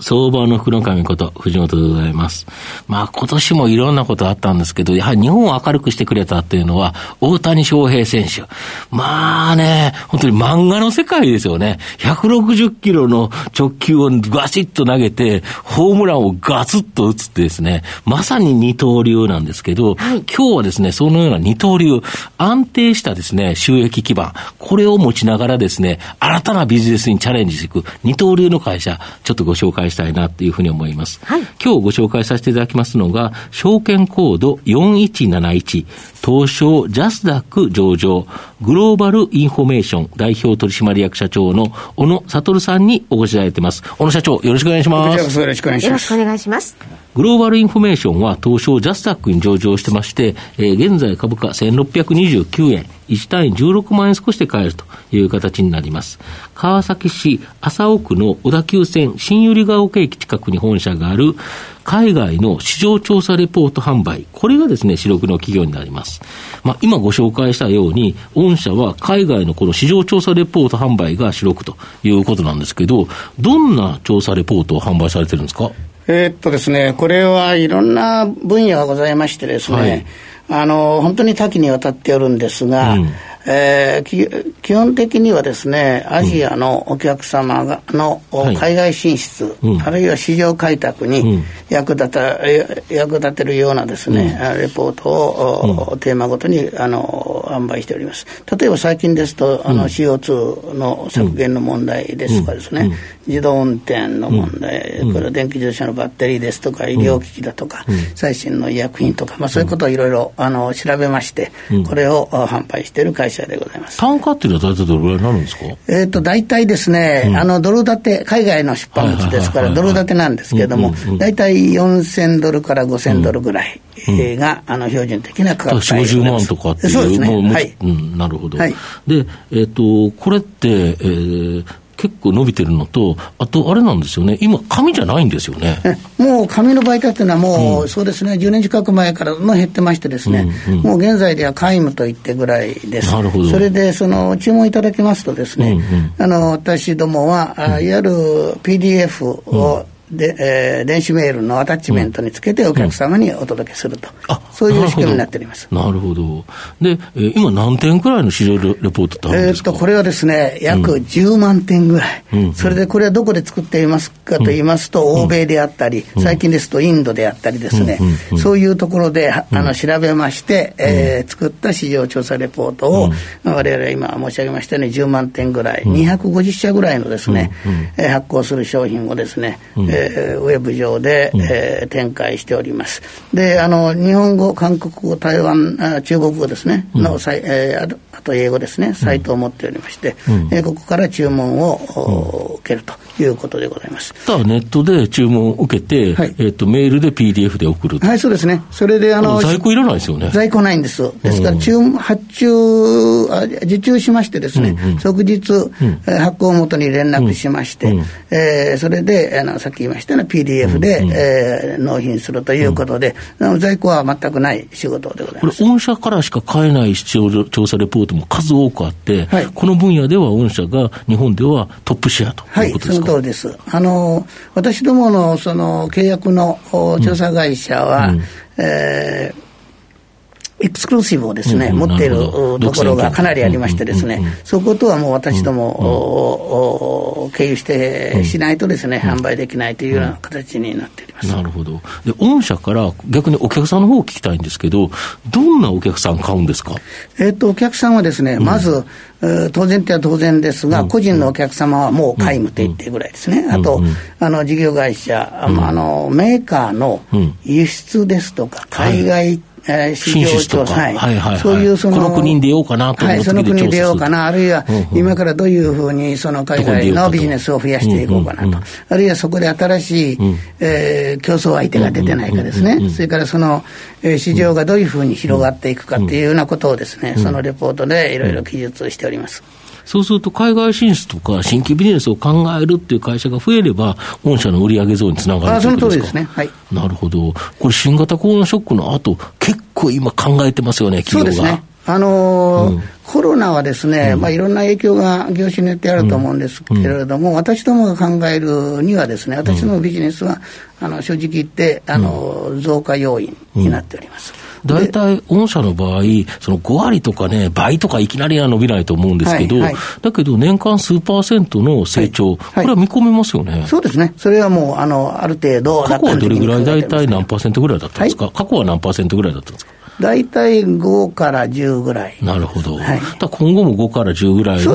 相場の福の神こと、藤本でございます。まあ今年もいろんなことあったんですけど、やはり日本を明るくしてくれたっていうのは、大谷翔平選手。まあね、本当に漫画の世界ですよね。160キロの直球をガシッと投げて、ホームランをガツッと打つってですね、まさに二刀流なんですけど、はい、今日はですね、そのような二刀流、安定したですね、収益基盤、これを持ちながらですね、新たなビジネスにチャレンジしていく二刀流の会社、ちょっとご紹介したいなというふうに思います。はい、今日ご紹介させていただきますのが、証券コード4171、東証ジャスダック上場、グローバルインフォメーション代表取締役社長の小野悟さんにお越しいただいてます。小野社長、よろしくお願いします。よろしくお願いします。よろしくお願いします。グローバルインフォメーションは東証ジャスダックに上場してまして、えー、現在株価1629円、1単位16万円少しで買えるという形になります。川崎市麻生区の小田急線新百合ヶ丘駅近くに本社がある海外の市場調査レポート販売、これがですね、主力の企業になります。まあ、今ご紹介したように、御社は海外のこの市場調査レポート販売が主力ということなんですけど、どんな調査レポートを販売されてるんですか？えー、っとですね、これはいろんな分野がございましてですね、はい、あの、本当に多岐にわたっておるんですが、うんえー、基本的にはですね、アジアのお客様がの海外進出、はい、あるいは市場開拓に役立た、役立てるようなですね、うん、レポートを、うん、テーマごとにあの販売しております。例えば最近ですと、あの CO2 の削減の問題ですとかですね、自動運転の問題、これは電気自動車のバッテリーですとか、医療機器だとか、最新の医薬品とか、まあ、そういうことをいろいろあの調べまして、これを販売している会社でございます。単価っていうのは大体どれぐらいになるんですか？えっ、と、大体ですね、うん、あの、ドル建て、海外の出版物ですから、ドル建てなんですけれども、大体4000ドルから5000ドルぐらいが、あの、標準的な価格帯です。50万とかっていう。そうですね。はい。うん、なるほど。はい、で、えっ、と、これって、えー、結構伸びてるのと、あとあれなんですよね、今、紙じゃないんですよね。もう紙の媒体っていうのは、もう、うん、そうですね、10年近く前からも減ってましてですね、うんうん、もう現在では皆無と言ってぐらいです。それで、その、注文いただきますとですね、うんうん、あの、私どもは、いわゆる PDF を、うんで、えー、電子メールのアタッチメントにつけてお客様にお届けすると、うん。うん、そういう仕組みになっております。なるほど、で、えー、今、何点くらいの市場レポートってあるんですか、えー、とこれはですね、約10万点ぐらい、うん、それでこれはどこで作っていますかと言いますと、欧米であったり、最近ですとインドであったりですね、そういうところであの調べまして、えー、作った市場調査レポートを、われわれ今申し上げましたように10万点ぐらい、250社ぐらいのですね、えー、発行する商品をですね、ええー、ウェブ上で、うん、えー、展開しております。で、あの、日本語、韓国語、台湾、あ中国語ですね、の、うん、えー、あと英語ですね、サイトを持っておりまして、うん、えー、ここから注文を、受けるということでございます。ただ、ネットで注文を受けて、はい、えっ、ー、と、メールで PDF で送るはい、そうですね。それで、あの、在庫いらないですよね。在庫ないんです。ですから、注、発注、受注しましてですね、うんうん、即日、うん、発行元に連絡しまして、うん、えー、それで、あの、さっき言いましたような PDF で、うん、えー、納品するということで、うん、在庫は全くない仕事でございます。これ、御社からしか買えない視聴調査レポートも数多くあって、はい、この分野では御社が日本ではトップシェアということですか、はい、通りです。あの、私どものその契約の調査会社は、うん、えーエクスクルーシブをですね、うん、持っているところがかなりありましてですね、そことはもう私ども、経由してしないとですね、販売できないというような形になっております。なるほど。で、御社から逆にお客さんの方を聞きたいんですけど、どんなお客さん買うんですか？えっと、お客さんはですね、まず、当然っては当然ですが、個人のお客様はもう皆無と言ってるぐらいですね。あと、あの、事業会社、あの、メーカーの輸出ですとか、海外えー、市場調査、はい。はいはい、そういうその、この国に出ようかなとはい、その国に出ようかな、あるいは今からどういうふうにその海外のビジネスを増やしていこうかなと、あるいはそこで新しい、うん、えー、競争相手が出てないかですね、それからその、えー、市場がどういうふうに広がっていくかっていうようなことをですね、そのレポートでいろいろ記述しております。そうすると、海外進出とか新規ビジネスを考えるっていう会社が増えれば、御社の売上増につながるということですか？その通りですね。はい。なるほど。これ、新型コロナショックの後、結構今考えてますよね、企業が。そうですね。あのーうん、コロナはですね、うん、まあ、いろんな影響が業種によってあると思うんですけれども、うん、私どもが考えるにはですね、私どものビジネスは、あの正直言って、あの増加要因になっております。大体、御社の場合、その5割とかね、倍とかいきなりは伸びないと思うんですけど、はいはい、だけど年間数パーセントの成長、はい、これは見込めますよね。そうですね。それはもう、あの、ある程度、過去はどれぐらい？大体何パーセントぐらいだったんですか、過去は何パーセントぐらいだったんですか？大体5から10ぐらい。なるほど。はい、今後も5から10ぐらいの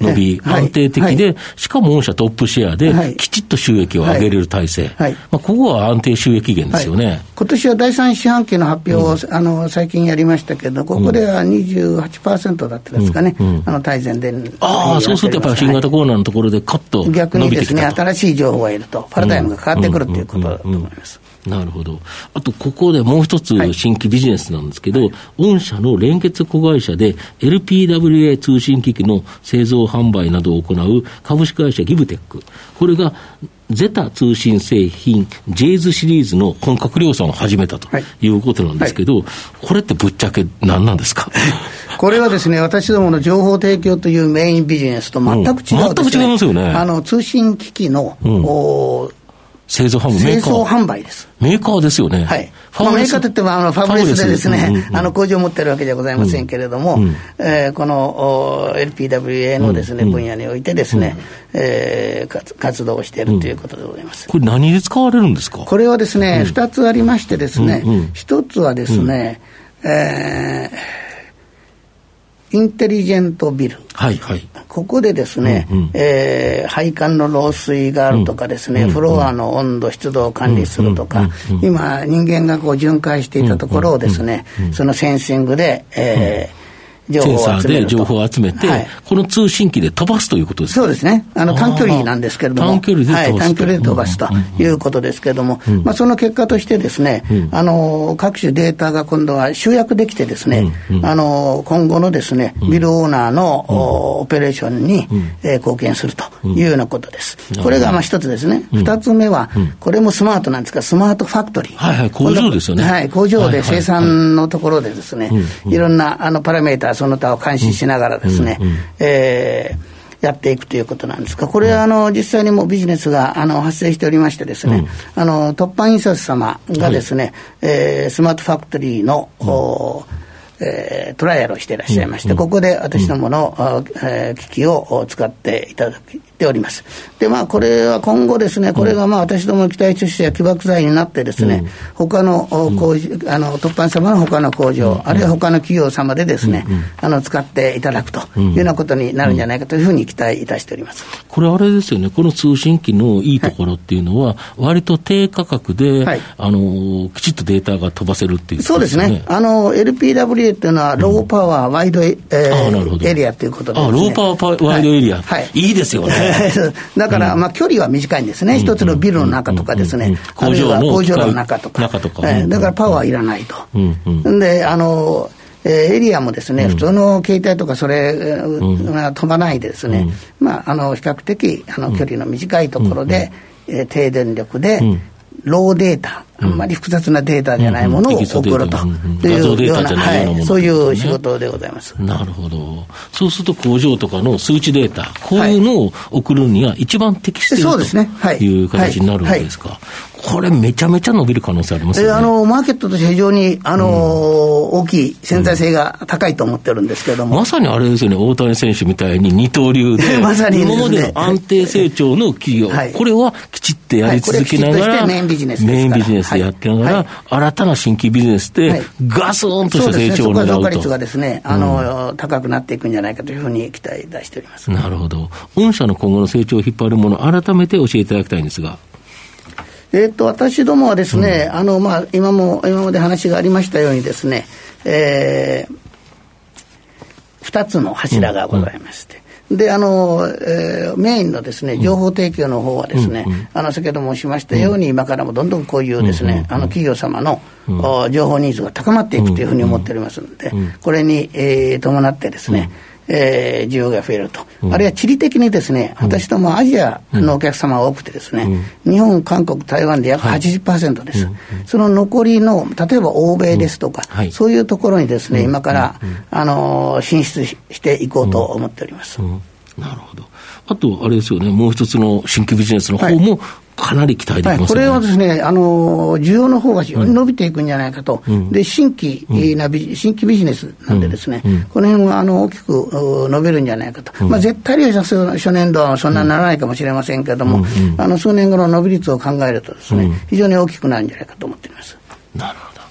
伸び、ね、安定的で、はい、しかも御社トップシェアで、きちっと収益を上げれる体制。はい、まあ、ここは安定収益源ですよね。今年は第3四半期の発表を、うん、あの最近やりましたけど、ここでは28%だったですかね、うん。うん、あの大前で。ああ、そうするとやっぱり新型コロナのところでカッと逆にですね、新しい情報がいると、パラダイムが変わってくるということだと思います。なるほど。あと、ここでもう一つ新規ビジネスなんですけど、はい、御社の連結子会社で LPWA 通信機器の製造販売などを行う株式会社ギブテック。これがゼタ通信製品、ジェイズシリーズの本格量産を始めたとい。うことなんですけど、はい。はい、これってぶっちゃけ何なんですか？これはですね、私どもの情報提供というメインビジネスと全く違う、ね。うん、全く違いますよね。あの通信機器の、うん製造販売製造販売です。メーカーですよね。はい。まあ、メーカーといっても、あの、ファブレスでですね、うんうん、あの、工場を持ってるわけではございませんけれども、うん、えー、この LPWA のですね、分野においてですね、うん、えー、活動をしているということでございます。これ何で使われるんですか？これはですね、二、つありましてですね、一、つはですね、えーインテリジェントビル、はいはい、ここでですね、うんうん、えー、配管の漏水があるとかですね、うんうん、フロアの温度、湿度を管理するとか、うんうんうん、今、人間がこう巡回していたところをですね、そのセンシングで、えー情報を集めで情報を集めて、はい、この通信機で飛ばすということですか？そうですね。あの、短距離なんですけれども。短距離で飛ばす、はい、短距離で飛ばすということですけれども、うん、まあ、その結果としてですね、うん、あの、各種データが今度は集約できてですね、うん、あの、今後のですね、ビルオーナーの、オペレーションに、えー、貢献するというようなことです。これがまあ一つですね。二つ目は、これもスマートなんですが、スマートファクトリー。はいはい、工場ですよね。はい、工場で生産のところでですね、いろんなあのパラメーターその他を監視しながらですね、えーやっていくということなんですが、これはあの実際にもビジネスがあの発生しておりましてですね、うん、あの突版印刷様がですね、はい、えー、スマートファクトリーの、うん。えー、トライアルをしていらっしゃいまして、うん、ここで私どもの、うん、えー、機器を使っていただております。で、まあ、これは今後ですね、これがまあ、私どもの期待出資や起爆剤になってですね、うん、他の工場、あの、突版様の他の工場、あるいは他の企業様でですね、あの、使っていただくというようなことになるんじゃないかというふうに期待いたしております。これあれですよね、この通信機のいいところっていうのは、割と低価格で、はい、あの、きちっとデータが飛ばせるっていう、ね、そうですね。あの、LPWA っていうのは、ローパワー、ワイドエ,、えー、エリアということで、ね、あ、ローパワーワイドエリア。はい。いいですよね。だから、まあ、距離は短いんですね、一つのビルの中とかですね、あるいは工場の中とか、だからパワーいらないと。であのえー、エリアもですね、普通の携帯とかそれが飛ばないでですね、まあ、あの比較的あの距離の短いところで、えー、低電力で、ローデータ、あんまり複雑なデータじゃないものを送るというような、はい、そういう仕事でございます。なるほど。そうすると工場とかの数値データ、こういうのを送るには一番適している、とい。う形になるわけですか。これ、めちゃめちゃ伸びる可能性ありますよね。あのマーケットとして非常にあの、うん、大きい潜在性が高いと思ってるんですけれども、まさにあれですよね、大谷選手みたいに二刀流で、まさに、ね、今までの安定成長の企業、はい、これはきちっとやり続けながら、はい、メインビジネススやってながら、はい、新たな新規ビジネスで、ガスンとした成長を狙うと。そうですね、率がですね、あの、うん、高くなっていくんじゃないかというふうに期待出しております。なるほど。御社の今後の成長を引っ張るもの、改めて教えていただきたいんですが。えっ、と、私どもはですね、うん、あの、まあ、今も、今まで話がありましたようにですね、えー、二つの柱がございまして、で、あの、えー、メインのですね、情報提供の方はですね、うんうん、あの、先ほど申しましたように、今からもどんどんこういうですね、あの、企業様の、うん、情報ニーズが高まっていくというふうに思っておりますので、これに、えー、伴ってですね、えー、需要が増えると、うん、あるいは地理的にですね、私どもアジアのお客様が多くてですね、うん、日本、韓国、台湾で約80%です、はい、その残りの、例えば欧米ですとか、はい、そういうところにですね、今から、あの進出していこうと思っております。なるほど。あと、あれですよね、もう一つの新規ビジネスの方も、かなり期待できます、ね。はい、これはですね、あの、需要の方が非常に伸びていくんじゃないかと。うん、で、新規なビ、うん、新規ビジネスなんでですね、うん、この辺は、あの、大きく伸びるんじゃないかと。まあ、絶対量初年度はそんなにならないかもしれませんけれども、あの、数年後の伸び率を考えるとですね、非常に大きくなるんじゃないかと思っています。なるほど。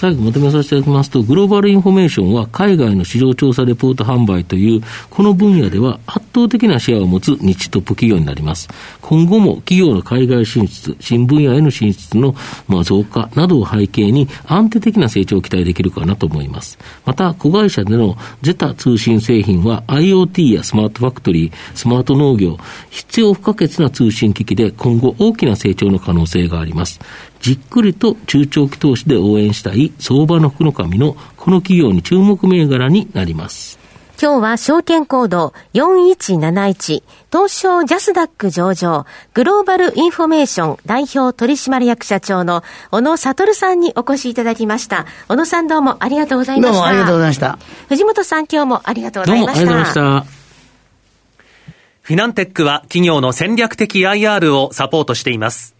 最後まとめさせていただきますと、グローバルインフォメーションは海外の市場調査レポート販売という、この分野では圧倒的なシェアを持つ日トップ企業になります。今後も企業の海外進出、新分野への進出の増加などを背景に安定的な成長を期待できるかなと思います。また、子会社でのゼタ通信製品は IoT やスマートファクトリー、スマート農業、必要不可欠な通信機器で今後大きな成長の可能性があります。じっくりと中長期投資で応援したい相場の福の神のこの企業に注目銘柄になります。今日は証券コード4171東証ジャスダック上場グローバルインフォメーション代表取締役社長の小野悟さんにお越しいただきました。小野さんどうもありがとうございました。どうもありがとうございました。藤本さん今日もありがとうございました。どうもありがとうございました。フィナンテックは企業の戦略的 IR をサポートしています。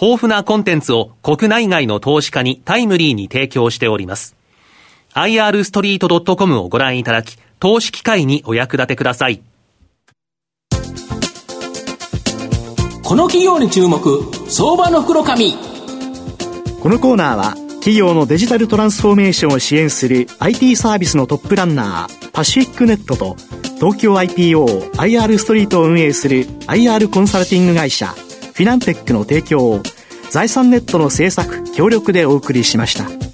豊富なコンテンツを国内外の投資家にタイムリーに提供しております。irstreet.com をご覧いただき、投資機会にお役立てください。この企業に注目、相場の袋紙。このコーナーは、企業のデジタルトランスフォーメーションを支援する IT サービスのトップランナー、パシフィックネットと、東京 IPO、IR ストリートを運営する IR コンサルティング会社、フィナンテックの提供を財産ネットの制作協力でお送りしました。